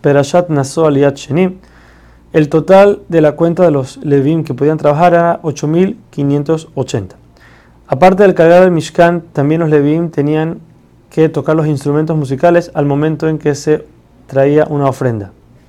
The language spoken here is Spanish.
Perashat Naso Aliyat El total de la cuenta de los Levim que podían trabajar era 8.580. Aparte del cargar del Mishkan, también los Levim tenían que tocar los instrumentos musicales al momento en que se traía una ofrenda.